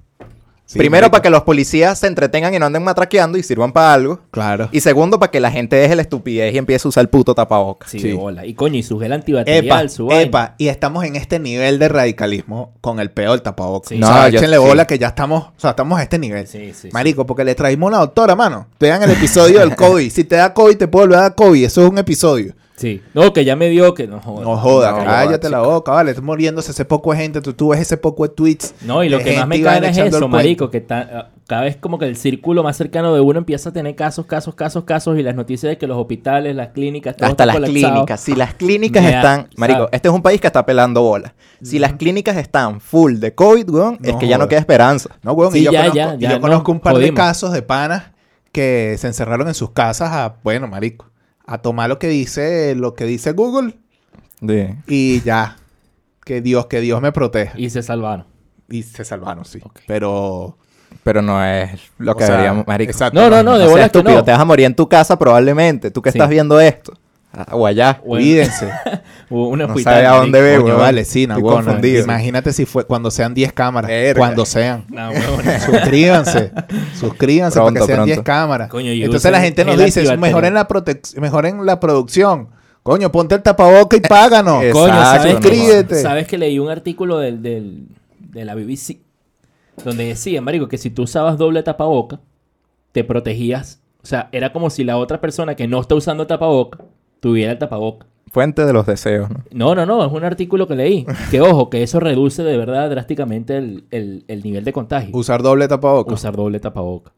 Sí, Primero, marico. para que los policías se entretengan y no anden matraqueando y sirvan para algo. Claro. Y segundo, para que la gente deje la estupidez y empiece a usar el puto tapabocas. Sí, Sí. de bola. Y coño, y su gel Epa, antibacterial, su vaina. epa, y estamos en este nivel de radicalismo con el peo del tapabocas. Sí. No, o sea, No, yo- échenle sí. bola que ya estamos, o sea, estamos a este nivel. Sí, sí, Marico, porque le traímos una doctora, mano. Te dan el episodio del COVID. Si te da COVID, te puede volver a dar COVID. Eso es un episodio. Sí. No, que ya me dio que no joda. No joda, No, cállate joda, la boca, vale. Está muriéndose ese poco de gente. Tú, tú ves ese poco de tweets. No, y lo que más me cae es eso, marico, que ta- cada vez como que el círculo más cercano de uno empieza a tener casos, casos, casos, casos y las noticias de que los hospitales, las clínicas, todo Hasta está las colapsado. clínicas. Si las clínicas están... Marico, este es un país que está pelando bola. Si las clínicas están full de COVID, weón, es que ya no queda esperanza. No, weón, Sí, y yo, ya, conozco, ya, y ya, yo no, conozco un par de casos de panas que se encerraron en sus casas a, bueno, marico, a tomar lo que dice, lo que dice Google Sí. y ya. Que Dios, que Dios me proteja. Y, Y se salvaron. se salvaron, sí. Pero. Pero no es lo o que sea, deberíamos, marico. Exacto. No, no, no, de No que te vas a morir en tu casa probablemente. Tú que Sí. estás viendo esto. O allá. Bueno. Cuídense. Hubo un No sabe a dónde ve, Coño, vale, sí, Estoy Nagona. confundido. Imagínate si fue cuando sean 10 cámaras. Verga. Cuando sean. No. Suscríbanse. Suscríbanse Pronto, para que sean pronto. 10 cámaras. Coño, y Entonces la gente nos dice, antibacterial. mejor en la protec- mejor en la producción. Coño, ponte el tapaboca y páganos. Eh, Coño, Exacto, ¿sabes, no, Suscríbete. ¿sabes que leí un artículo del, del- de la BBC donde decía, marico, que si tú usabas doble tapaboca, te protegías. O sea, era como si la otra persona que no está usando tapaboca tuviera el tapaboca. Fuente de los deseos, ¿no? No, no, no, es un artículo que leí. Que ojo, que eso reduce de verdad drásticamente el, el- el nivel de contagio. Usar doble tapaboca. Usar doble tapaboca.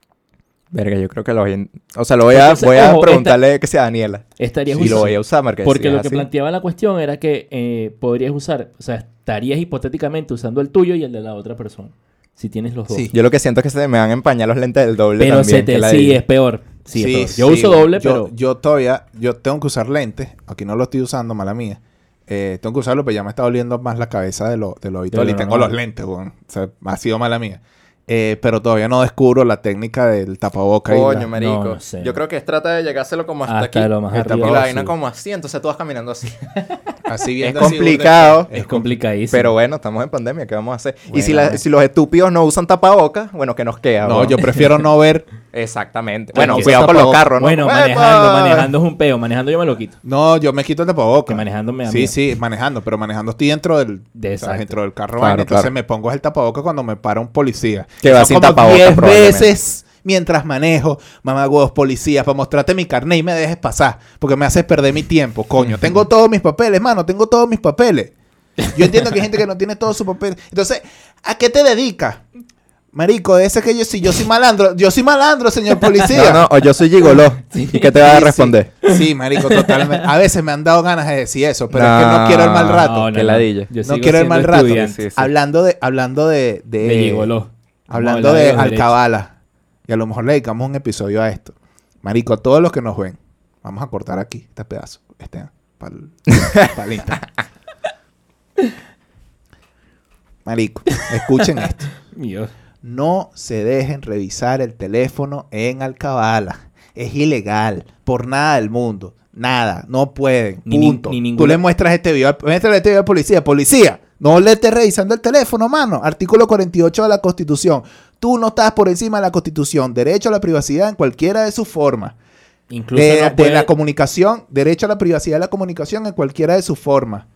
Verga, yo creo que lo voy a... O sea, lo voy a, Entonces, voy a ojo, preguntarle que sea Daniela. Estarías Y lo usando- voy a usar, porque, Porque si lo que así- planteaba la cuestión era que eh, podrías usar, o sea, estarías hipotéticamente usando el tuyo y el de la otra persona. Si tienes los dos. Sí. Yo lo que siento es que se me van a empañar los lentes del doble Pero también. se te, que la sí, de- es peor. Sí, es peor. Yo sí, uso doble, Yo- pero... Yo todavía, yo tengo que usar lentes. Aquí no lo estoy usando, mala mía. Eh, tengo que usarlo, pero ya me está doliendo más la cabeza de lo, de lo habitual. lo y tengo normal. los lentes, weón. O sea, ha sido mala mía. Eh, pero todavía no descubro la técnica del tapaboca. y Coño, la- marico. No, no sé. Yo creo que es trata de llegárselo como hasta, Hasta aquí. lo más arriba. Y tapabocas. la vaina sí. como así, entonces tú vas caminando así. Así Es viendo así, complicado. Es complicadísimo. Pero bueno, estamos en pandemia, ¿qué vamos a hacer? y si, Bueno. la- si los estúpidos no usan tapabocas, bueno, ¿qué nos queda? No, yo prefiero no ver. Exactamente. Bueno, Bueno, que cuidado con los carros, ¿no? Bueno, ¡Epa! manejando, manejando es un peo. Manejando yo me lo quito. No, yo me quito el tapabocas. Que manejando me da Sí, miedo. sí, manejando, pero manejando estoy dentro del, De o sea, exacto. dentro del carro. Claro, vaina, entonces claro. me pongo el tapabocas cuando me para un policía. Que va Son sin tapabocas, 10 probablemente. veces mientras manejo, mamá huevos policías, para mostrarte mi carnet y me dejes pasar, porque me haces perder mi tiempo, coño. Tengo todos mis papeles, mano, tengo todos mis papeles. Yo entiendo que hay gente que no tiene todos sus papeles. Entonces, ¿a qué te dedicas? Marico, ese que yo sí, yo soy malandro, yo soy malandro, señor policía. No, no, o yo soy gigoló. ¿Y qué te vas a responder? Sí, Sí, marico, totalmente. A veces me han dado ganas de decir eso, pero es que no quiero el mal rato. No, no, Qué no. ladilla. Yo No quiero el mal rato. estudiante Sí, sí. Hablando de, hablando de, de, De gigoló. hablando de. Alcabala. Y a lo mejor le dedicamos un episodio a esto. Marico, a todos los que nos ven, vamos a cortar aquí este pedazo. Este, para el. Marico, escuchen esto. Dios. No se dejen revisar el teléfono en Alcabala. Es ilegal. Por nada del mundo. Nada. No pueden. Ni punto. ni Tú ninguna- le muestras este video. Muéstrale este video al policía. Policía. No le estés revisando el teléfono, mano. Artículo 48 de la Constitución. Tú no estás por encima de la Constitución. Derecho a la privacidad en cualquiera de sus formas. Incluso De, no de puede- la comunicación. Derecho a la privacidad de la comunicación en cualquiera de sus formas.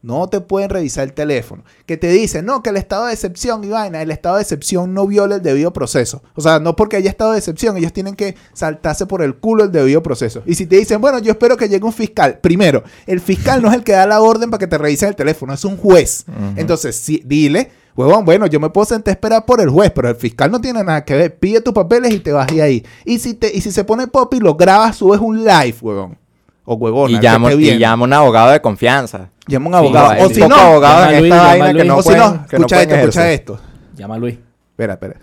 No te pueden revisar el teléfono. Que te dicen, no, que el estado de excepción y vaina, el estado de excepción no viola el debido proceso. O sea, no porque haya estado de excepción, ellos tienen que saltarse por el culo el debido proceso. Y si te dicen, bueno, yo espero que llegue un fiscal. Primero, el fiscal no es el que da la orden para que te revisen el teléfono, es un juez. Entonces, sí, dile, huevón, bueno, yo me puedo sentar a esperar por el juez, pero el fiscal no tiene nada que ver. Pide tus papeles y te vas de ahí. Y si, te, y si se pone pop y lo grabas, subes un live, huevón. O huevón. Y llamo, y llamo a un abogado de confianza. Llama a un abogado. o si no, abogado en Luis, esta vaina que no o si no, escucha esto, escucha esto. Llama a Luis. Espera, espera.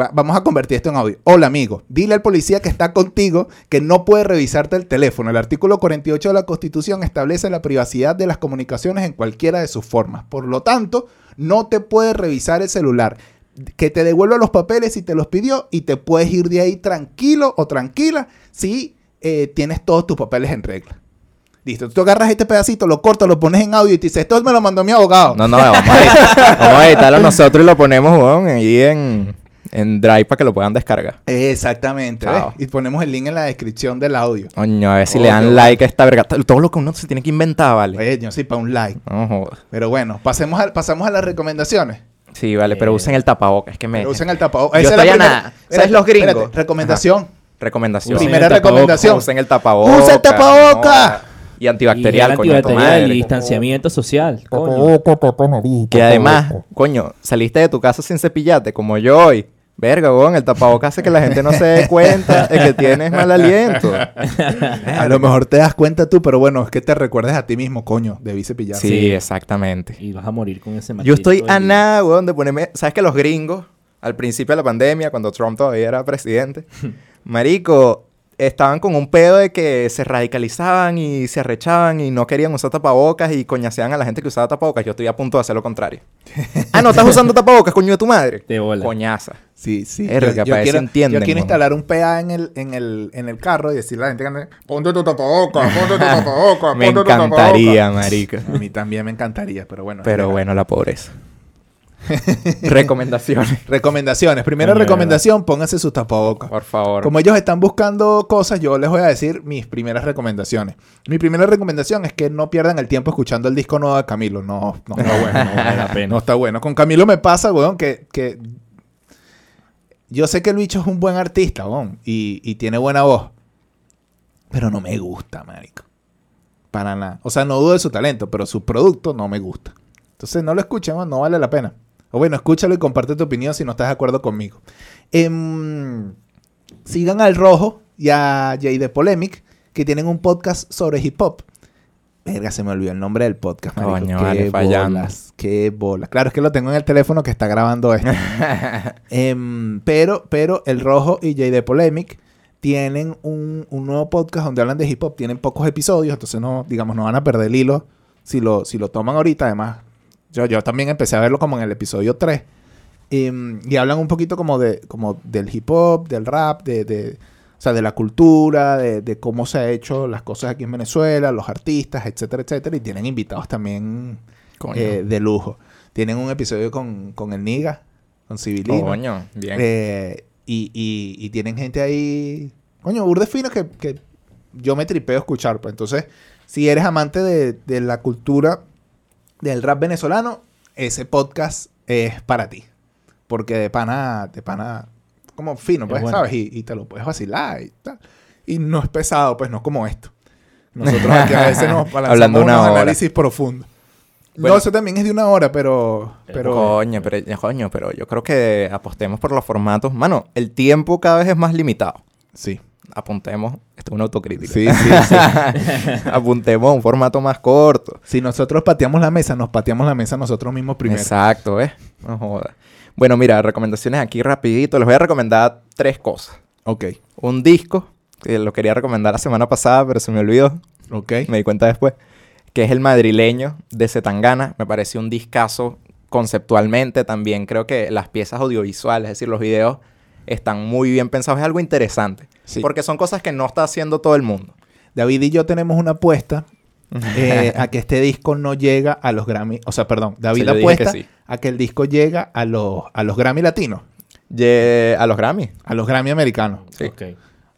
Va- vamos a convertir esto en audio. Hola, amigo. Dile al policía que está contigo que no puede revisarte el teléfono. El artículo 48 de la Constitución establece la privacidad de las comunicaciones en cualquiera de sus formas. Por lo tanto, no te puede revisar el celular. Que te devuelva los papeles si te los pidió y te puedes ir de ahí tranquilo o tranquila si eh, tienes todos tus papeles en regla. Listo. Tú agarras este pedacito, lo cortas, lo pones en audio y te dices, esto me lo mandó mi abogado. No, no, vamos a, editar, vamos a editarlo nosotros y lo ponemos, ahí en, en Drive para que lo puedan descargar. Exactamente. Y ponemos el link en la descripción del audio. Coño, a ver si Oh, le dan bueno. like a esta verga. Todo lo que uno se tiene que inventar, ¿vale? Oye, yo sí, para un like. No. Pero bueno, pasemos a, pasamos a las recomendaciones. Sí, vale, pero Eh, usen el tapabocas. Es que me... Pero usen el tapabocas. Yo Esa es la estoy a nada. espérate, ¿Sabes los gringos? espérate, recomendación. Recomendación. Usen Primera el recomendación. Usen el tapabocas. ¡Usa el tapabocas! no. Y antibacterial, y coño, antibacterial y distanciamiento social. Coño. Que además, coño, saliste de tu casa sin cepillarte, como yo hoy. Verga, weón, el tapabocas hace que la gente no se dé cuenta de que tienes mal aliento. A lo mejor te das cuenta tú, pero bueno, es que te recuerdes a ti mismo, coño, debí cepillar. Sí, Sí. exactamente. Y vas a morir con ese Yo maldito estoy a nada, weón, de ponerme... ¿Sabes que los gringos, al principio de la pandemia, cuando Trump todavía era presidente, marico, estaban con un pedo de que se radicalizaban y se arrechaban y no querían usar tapabocas y coñaseaban a la gente que usaba tapabocas. Yo estoy a punto de hacer lo contrario. ah, no estás usando tapabocas, coño de tu madre. De bola. Coñaza. Sí, sí. Verga, para eso quiero, entienden, yo quiero instalar un PA en el, en, el, en el carro y decirle a la gente que anda, ponte tu tapabocas, ponte tu tapabocas, Me ponte tu tapabocas". encantaría, marica. A mí también me encantaría, pero bueno. Pero es bueno, la pobreza. Recomendaciones. Recomendaciones. Primera Coño, recomendación, pónganse sus tapabocas. Por favor. Como ellos están buscando cosas, yo les voy a decir mis primeras recomendaciones. Mi primera recomendación es que no pierdan el tiempo escuchando el disco nuevo de Camilo. No, no está bueno. No vale la pena. No está bueno. Con Camilo me pasa, weón, que, que yo sé que el bicho es un buen artista, weón, y, y tiene buena voz. Pero no me gusta, marico. Para nada. O sea, no dudo de su talento, pero su producto no me gusta. Entonces no lo escuchen, no vale la pena. O bueno, escúchalo y comparte tu opinión si no estás de acuerdo conmigo. Em, sigan al Rojo y a Jay de Polemic, que tienen un podcast sobre hip hop. Verga, se me olvidó el nombre del podcast. marico. Coño, qué vale, fallando. bolas, qué bolas. Claro, es que lo tengo en el teléfono que está grabando esto. Em, pero, pero el Rojo y Jay de Polemic tienen un, un nuevo podcast donde hablan de hip hop. Tienen pocos episodios, entonces no, digamos, no van a perder el hilo si lo, si lo toman ahorita. Además, yo, yo también empecé a verlo como en el episodio 3. Em, y hablan un poquito como, de, como del hip hop, del rap, de, de- o sea, de la cultura, de, de cómo se ha hecho las cosas aquí en Venezuela, los artistas, etcétera, etcétera. Y tienen invitados también eh, de lujo. Tienen un episodio con, con el Niga, con Civilino. Coño, bien. Eh, y, y- y tienen gente ahí, coño, burde fino que, que yo me tripeo escuchar. Pues entonces, si eres amante de, de la cultura del rap venezolano, ese podcast es para ti. Porque de pana, de pana, como fino, Es pues, bueno. ¿sabes? Y, y te lo puedes vacilar y tal. Y no es pesado, pues, no como esto. Nosotros aquí a veces nos Hablando una unos hora. análisis profundos. Bueno. no, eso también es de una hora, pero... pero Coño, pero, coño, pero yo creo que apostemos por los formatos. Mano, el tiempo cada vez es más limitado. sí. Apuntemos, esto es una autocrítica. Sí, sí, sí. Apuntemos a un formato más corto. Si nosotros pateamos la mesa, nos pateamos la mesa nosotros mismos primero. Exacto, ¿ves? No jodas. Bueno, mira, recomendaciones aquí rapidito. Les voy a recomendar tres cosas. Ok, Un disco, que lo quería recomendar la semana pasada, pero se me olvidó. ok. Me di cuenta después. Que es el madrileño de Zetangana. Me pareció un discazo conceptualmente. También creo que las piezas audiovisuales, es decir, los videos, están muy bien pensados. Es algo interesante. Sí. Porque son cosas que no está haciendo todo el mundo. David y yo tenemos una apuesta eh, a que este disco no llega a los Grammy. O sea, perdón, David que apuesta sí. a que el disco llega a los, a los Grammy latinos, Ye- a los Grammy. a los Grammy americanos. Sí. Ok.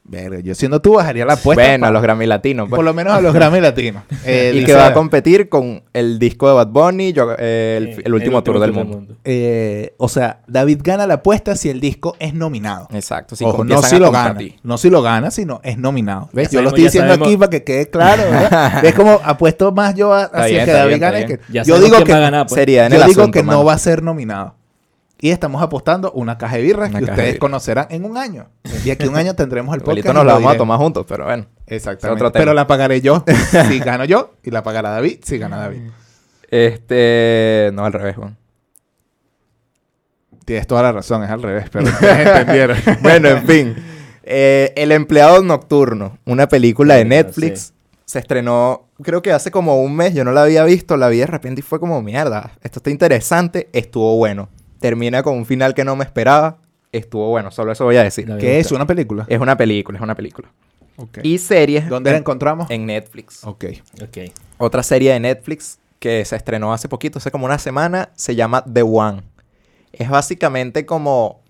Verga, yo siendo tú bajaría la apuesta. bueno, a los Grammy latinos. pues. Por lo menos a los Grammy latinos. Eh, y dice- que va a competir con el disco de Bad Bunny, yo- eh, el, el último tour del mundo. eh, o sea, David gana la apuesta si el disco es nominado. Exacto. Si Ojo, no si lo gana. No si lo gana, sino es nominado. ¿Ves? Ya yo lo estoy diciendo sabemos- aquí para que quede claro. ¿Ves cómo apuesto más yo a- hacia bien, que David gane? que- Ya yo digo que, va a ganar, pues. Sería en yo el digo asunto, que mano. no va a ser nominado. Y estamos apostando una caja de birras Una que ustedes conocerán en un año. Y aquí un año tendremos el podcast. Nos la lo vamos a tomar juntos, pero bueno. Exactamente. Pero la pagaré yo si gano yo y la pagará David si gana David. Este. No, al revés, Juan. Tienes toda la razón, es al revés, pero entendieron. bueno, en fin. Eh, el empleado nocturno, una película de Netflix. sí. Se estrenó, creo que hace como un mes. Yo no la había visto, la vi de repente y fue como mierda. Esto está interesante, estuvo bueno. Termina con un final que no me esperaba, estuvo bueno. Solo eso voy a decir. ¿Qué es? ¿Una película? Es una película, es una película. Y series. ¿Dónde la en- encontramos? En Netflix. Ok. Ok. Otra serie de Netflix que se estrenó hace poquito, hace como una semana, se llama The One. Es básicamente como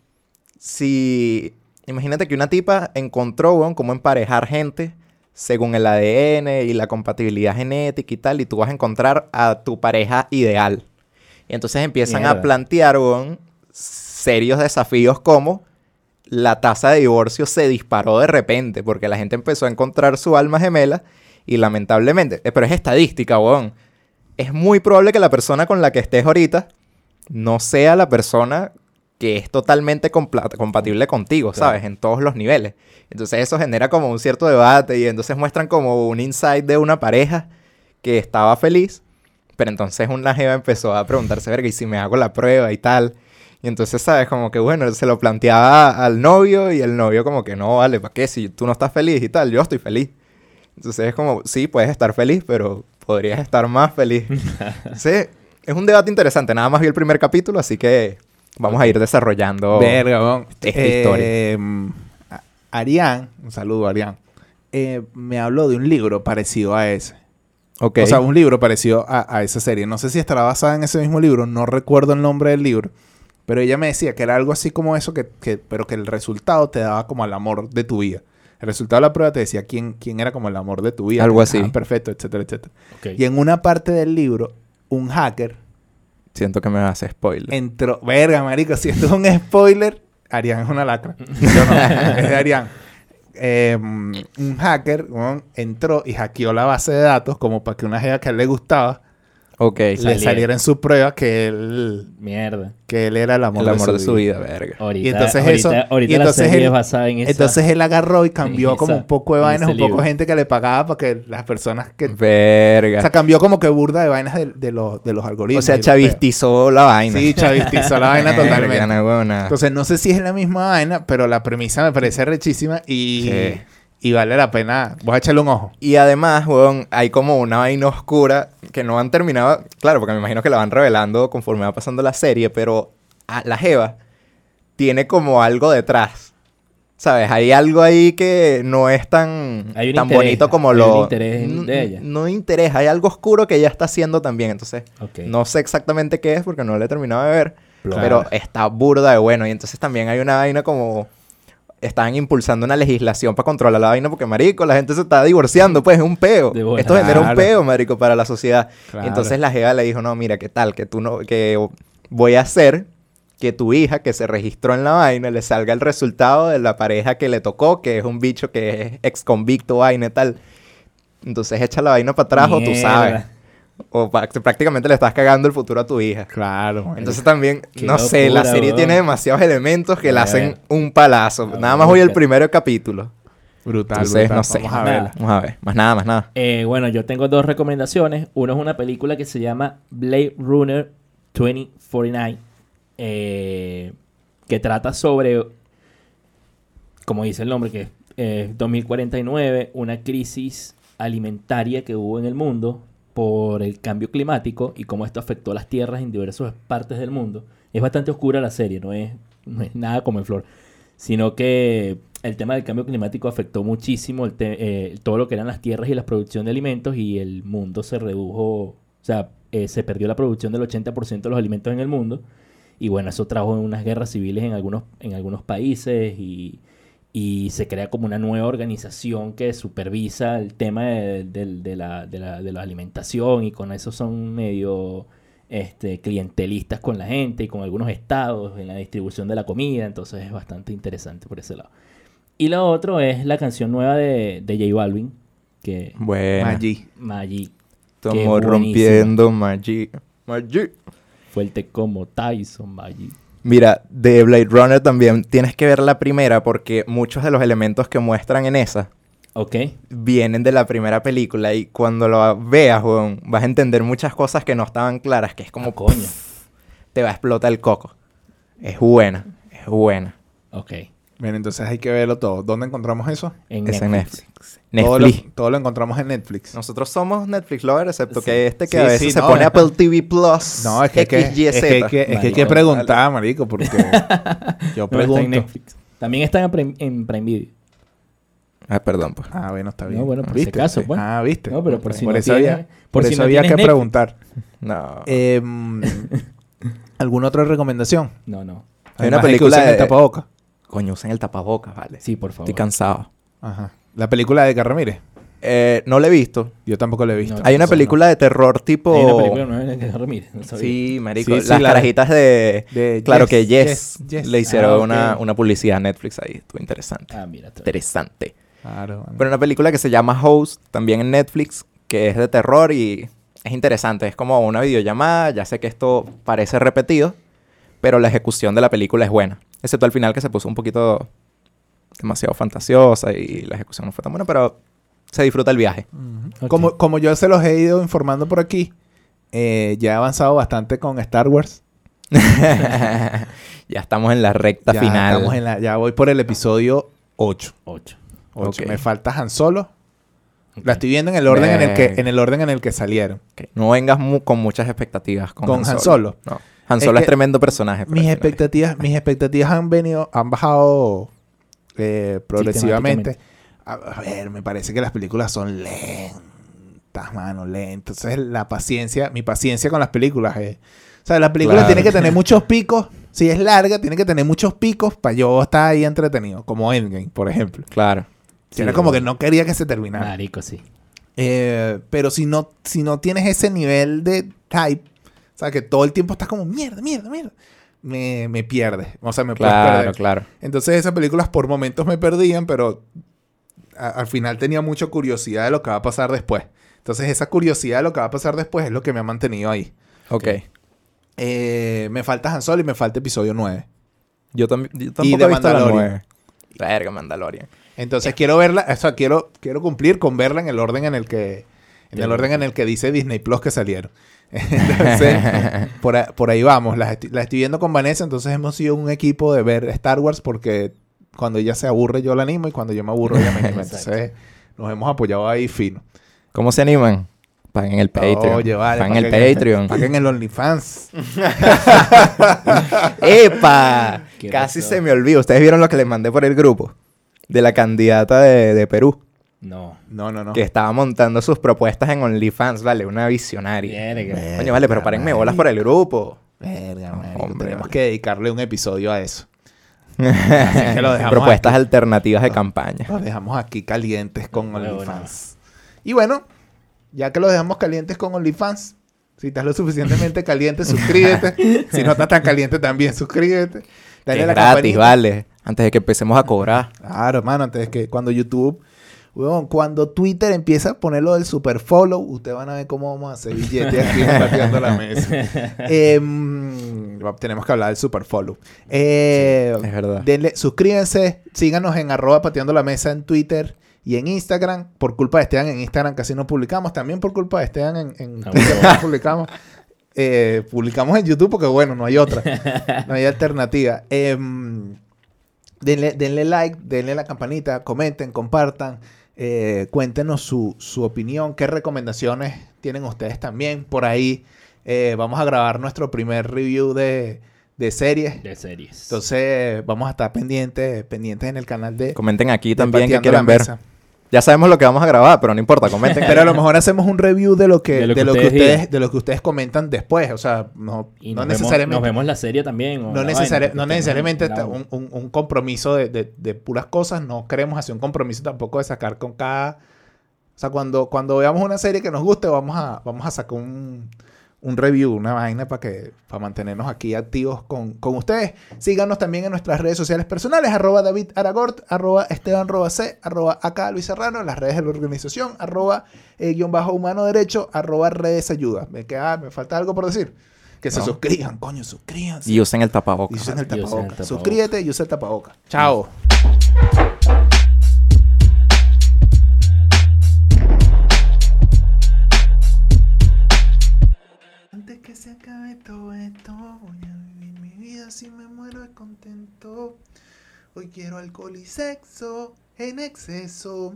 si... Imagínate que una tipa encontró, weón, cómo emparejar gente según el ADN y la compatibilidad genética y tal, y tú vas a encontrar a tu pareja ideal. Y entonces empiezan a plantear, serios desafíos como la tasa de divorcio se disparó de repente porque la gente empezó a encontrar su alma gemela y lamentablemente, eh, pero es estadística, weón. Es muy probable que la persona con la que estés ahorita no sea la persona que es totalmente compatible contigo, Claro. ¿sabes? En todos los niveles. Entonces eso genera como un cierto debate y entonces muestran como un insight de una pareja que estaba feliz, pero entonces una jeva empezó a preguntarse, verga, ¿y si me hago la prueba y tal? Y entonces, ¿sabes? Como que, bueno, se lo planteaba al novio y el novio como que, no, vale, ¿para qué? Si tú no estás feliz y tal, yo estoy feliz. Entonces es como, sí, puedes estar feliz, pero podrías estar más feliz. sí, es un debate interesante. Nada más vi el primer capítulo, así que vamos a ir desarrollando. Verga, weón. esta Eh, a- Arián, un saludo a Arián, eh, me habló de un libro parecido a ese. O sea, un libro parecido a, a esa serie. No sé si estará basada en ese mismo libro, no recuerdo el nombre del libro. Pero ella me decía que era algo así como eso, que, que- pero que el resultado te daba como el amor de tu vida. El resultado de la prueba te decía quién, quién era como el amor de tu vida. Algo así. encajaban Perfecto, etcétera, etcétera. Y en una parte del libro, un hacker Siento que me hace spoiler. entró. Verga, marico, si esto es un spoiler, Arián es una lacra. Yo no, es de Arián. Eh, un hacker entró y hackeó la base de datos como para que una jeva que a él le gustaba Ok. le Saliera. saliera en su prueba que él, Mierda. que él era el amor, El amor de su vida, verga. Ahorita, Y entonces ahorita, eso- ahorita y entonces la serie él- es basada en esa. Entonces él agarró y cambió como un poco de vainas, un poco libro. de gente que le pagaba para que las personas que... Verga. O sea, cambió como que burda de vainas de, de los, de los O algoritmos. sea, los peos. chavistizó la vaina. Sí, chavistizó la vaina Verga, totalmente. no. Entonces, no sé si es la misma vaina, pero la premisa me parece rechísima y, Sí. Y vale la pena. Voy a echarle un ojo. Y además, weón, hay como una vaina oscura que no han terminado. Claro, porque me imagino que la van revelando conforme va pasando la serie, pero a- la Jeva tiene como algo detrás. ¿Sabes? Hay algo ahí que no es tan, Hay un tan interés, bonito como hay lo. un interés no, de ella. No interés, hay algo oscuro que ella está haciendo también. Entonces, no sé exactamente qué es porque no lo he terminado de ver. Claro. Pero está burda de bueno. Y entonces también hay una vaina como. Están impulsando una legislación para controlar la vaina porque, marico, la gente se está divorciando, pues es un peo. Esto genera un peo, marico, para la sociedad. Claro. Entonces la Jeva le dijo, no, mira, ¿qué tal? Que tú no, que voy a hacer que tu hija que se registró en la vaina le salga el resultado de la pareja que le tocó, que es un bicho que es ex convicto, vaina y tal. Entonces echa la vaina para atrás o tú sabes. O prácticamente le estás cagando el futuro a tu hija. Claro. Entonces también, Qué no sé, la serie tiene demasiados elementos que la hacen un palazo. A Nada más voy ver. al primer capítulo. brutal, Entonces, brutal. no sé. Vamos a Nada. verla. Vamos a ver. Más nada, más nada. Eh, bueno, yo tengo dos recomendaciones. Uno es una película que se llama Blade Runner 2049, eh, que trata sobre, como dice el nombre, que es eh, 2049, una crisis alimentaria que hubo en el mundo por el cambio climático y cómo esto afectó a las tierras en diversas partes del mundo. Es bastante oscura la serie, no es, no es nada como en flor, sino que el tema del cambio climático afectó muchísimo el eh, todo lo que eran las tierras y la producción de alimentos y el mundo se redujo, o sea, eh, se perdió la producción del 80% de los alimentos en el mundo y bueno, eso trajo unas guerras civiles en algunos, en algunos países y, y se crea como una nueva organización que supervisa el tema de, de- de la, de la- de la alimentación y con eso son medio este, clientelistas con la gente y con algunos estados en la distribución de la comida, entonces es bastante interesante por ese lado. Y lo otro es la canción nueva de, de J Balvin, que Bueno. Maggi. Maggi, Estamos rompiendo Maggi. Maggi. fuerte como Tyson Maggi. Mira, de Blade Runner también tienes que ver la primera porque muchos de los elementos que muestran en esa Ok, vienen de la primera película y cuando lo veas, weón, vas a entender muchas cosas que no estaban claras, que es como Ah, coño. te va a explotar el coco. Es buena, es buena. Ok, Bien, entonces hay que verlo todo. ¿Dónde encontramos eso? en Es en Netflix. Netflix. Todo lo, Netflix. todo lo encontramos en Netflix. Nosotros somos Netflix lovers, excepto Sí. que este que Sí, a veces sí, se no, pone es- Apple TV Plus. No, es que, hay que, es que, que, es que hay que preguntar, marico, porque yo No, está en pregunto. Netflix. También está en Prime, en Prime Video. Ah, perdón, pues. Ah, bueno, está bien. No, bueno, por si acaso, pues. Ah, ¿viste? No, pero por si no eso tienes- había, por por si eso no había que Netflix. preguntar. No. Em, ¿Alguna otra recomendación? No, no. Hay una Además de película el de- tapabocas. Coño, usen el tapabocas, vale. Sí, por favor. Estoy cansado. Ajá. La película de Edgar Ramírez. Eh, no la he visto. Yo tampoco la he visto. No, Hay una película de terror tipo... Hay una película nueva de Ramírez. No sabía. Sí, marico. Sí, sí, Las la de- carajitas de... de Claro Yes, que Yes, Yes, Yes. le hicieron Ah, una, una publicidad a Netflix ahí. Estuvo interesante. Ah, mira. Interesante. Claro. bueno. Pero una película que se llama Host, también en Netflix, que es de terror y es interesante. Es como una videollamada. Ya sé que esto parece repetido, pero la ejecución de la película es buena. Excepto al final que se puso un poquito demasiado fantasiosa y la ejecución no fue tan buena, pero se disfruta el viaje. Como, como yo se los he ido informando por aquí, eh, ya he avanzado bastante con Star Wars. ya estamos en la recta ya, final. estamos en la- ya voy por el episodio 8. Ocho. Ocho. Ok. Me falta Han Solo. La estoy viendo en el orden en el que en el orden en el que salieron. No vengas mu- con muchas expectativas con, Con Han Solo. No. Han Es Solo es, que tremendo personaje. pero Mis expectativas, mis expectativas han venido, han bajado eh, progresivamente. A, a ver, me parece que las películas son lentas, mano, lentas. Entonces la paciencia, mi paciencia con las películas es, o sea, la película Claro. tiene que tener muchos picos. Si es larga, tiene que tener muchos picos para yo estar ahí entretenido, como Endgame, por ejemplo. Claro. Era como que no quería que se terminara. Marico, sí. Eh, pero si no, si no tienes ese nivel de hype, o sea, que todo el tiempo estás como mierda, mierda, mierda, me, me pierdes. O sea, me puedes Claro, perder. claro. Entonces esas películas por momentos me perdían, pero a- al final tenía mucha curiosidad de lo que va a pasar después. Entonces esa curiosidad de lo que va a pasar después es lo que me ha mantenido ahí. Ok. Eh, me falta Han Solo y me falta episodio 9. Yo, también yo Y de he visto la Mandalorian. 9. Verga, Mandalorian. Entonces quiero verla, o sea, quiero, quiero cumplir con verla en el orden en el que en el orden en el que dice Disney Plus que salieron. Entonces, por, a- por ahí vamos. La, esti- la estoy viendo con Vanessa, entonces hemos sido un equipo de ver Star Wars porque cuando ella se aburre yo la animo y cuando yo me aburro ella me anima. Entonces nos hemos apoyado ahí fino. ¿Cómo se animan? Paguen el Patreon. Oye, vale. Paguen el Patreon. Paguen el OnlyFans. ¡Epa! ¿Qué Casi pasó? se me olvidó. Ustedes vieron lo que les mandé por el grupo. De la candidata de, de Perú. No. No, no, no. Que estaba montando sus propuestas en OnlyFans, vale. Una visionaria. Verga. Coño, vale, pero párenme bolas por el grupo. Verga, marico, Hombre, tenemos vale. que dedicarle un episodio a eso. que lo dejamos Propuestas aquí. alternativas de campaña. Los dejamos aquí calientes con OnlyFans. Y bueno, ya que los dejamos calientes con OnlyFans, si estás lo suficientemente caliente, suscríbete. si no estás tan caliente, también suscríbete. Dale es la gratis, campanita. vale. Antes de que empecemos a cobrar. Claro, hermano, antes que cuando YouTube, weón, cuando Twitter empieza a poner lo del super follow, ustedes van a ver cómo vamos a hacer billetes aquí pateando la mesa. Em, tenemos que hablar del super follow. Eh, es verdad. denle- suscríbanse, síganos en arroba pateando la mesa en Twitter y en Instagram. Por culpa de Esteban en Instagram casi no publicamos. También por culpa de Esteban en, en Ah, Twitter no publicamos. Eh, publicamos en YouTube porque bueno, no hay otra. No hay alternativa. Em, denle, denle like, denle la campanita, comenten, compartan. Eh, cuéntenos su, su opinión, qué recomendaciones tienen ustedes también. Por ahí eh, vamos a grabar nuestro primer review de, de series. De series. Entonces vamos a estar pendientes, pendientes en el canal de, Comenten aquí de también la quieren ver. Mesa. Ya sabemos lo que vamos a grabar, pero no importa, comenten. Pero a lo mejor hacemos un review de lo que, de lo que, ustedes de lo que ustedes comentan después. O sea, no, Y no nos, vemos, necesariamente. nos vemos la serie también. o no, la necesari- vaina, no necesariamente un, un- un compromiso de, de- de puras cosas. No queremos hacer un compromiso tampoco de sacar con cada. O sea, cuando, cuando veamos una serie que nos guste, vamos a, vamos a sacar un, un review, una vaina para que para mantenernos aquí activos con, con ustedes. Síganos también en nuestras redes sociales personales, arroba David Aragort, arroba Esteban C, arroba acá Luis Serrano, en las redes de la organización, arroba eh, guion bajo humano derecho, arroba redes ayuda. Me, queda, me falta algo por decir. Que se suscriban, coño, suscríbanse. Y usen el tapabocas. usen el Y usen el tapaboca. tapaboca. Suscríbete y usa el tapaboca. Chao. Hoy quiero alcohol y sexo en exceso.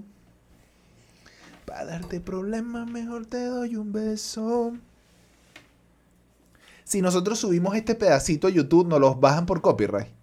Para darte problemas, mejor te doy un beso. Si nosotros subimos este pedacito a YouTube, nos los bajan por copyright.